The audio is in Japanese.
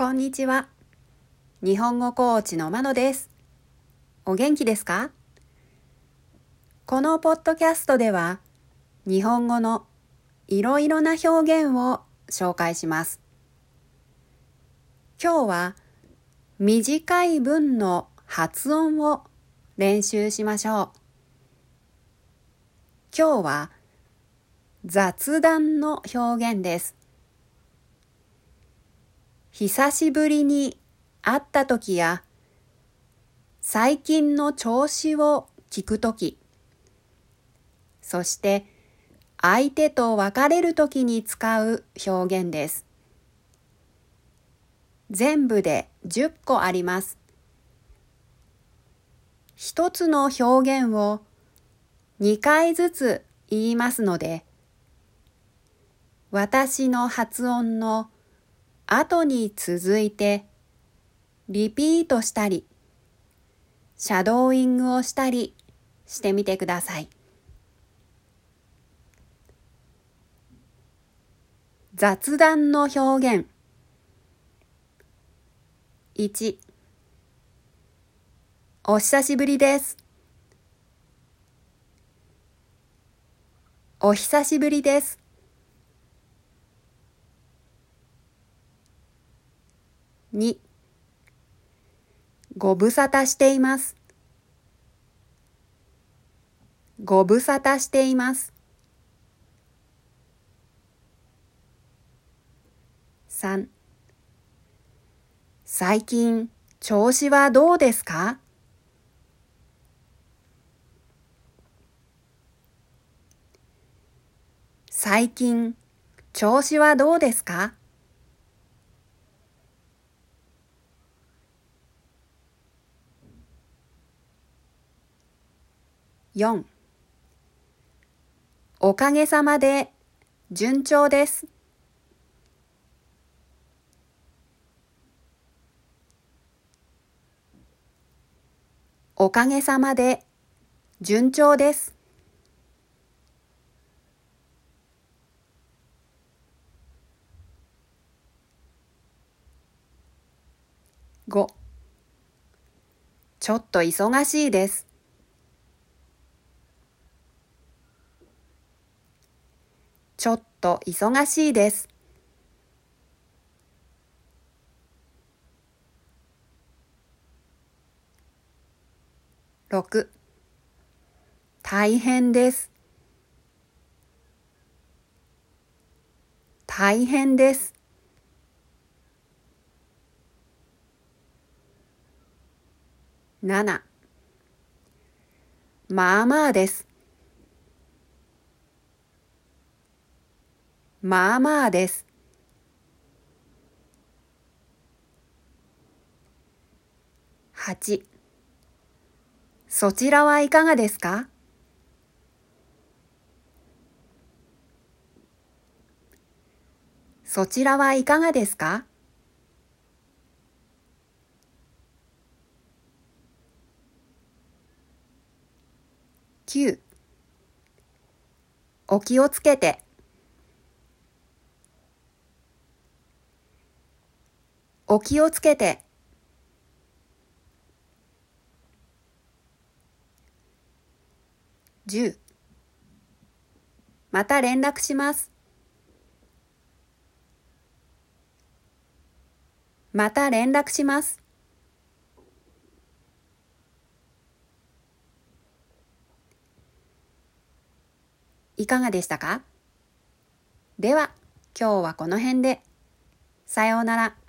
こんにちは。日本語コーチのまのです。お元気ですか？このポッドキャストでは、日本語のいろいろな表現を紹介します。今日は短い文の発音を練習しましょう。今日は雑談の表現です。久しぶりに会った時や最近の調子を聞く時そして相手と別れる時に使う表現です。全部で10個あります。一つの表現を2回ずつ言いますので、私の発音の後に続いてリピートしたり、シャドーイングをしたりしてみてください。雑談の表現1お久しぶりです。お久しぶりです。2ご無沙汰しています。ご無沙汰しています。3最近調子はどうですか？最近調子はどうですか？4おかげさまで順調です。おかげさまで順調です。5ちょっと忙しいです。ちょっと忙しいです。6大変です。大変です。7まあまあです。まあまあです。8そちらはいかがですか？そちらはいかがですか？9お気をつけて。お気をつけて。10また連絡します。また連絡します。いかがでしたか？では、今日はこの辺で。さようなら。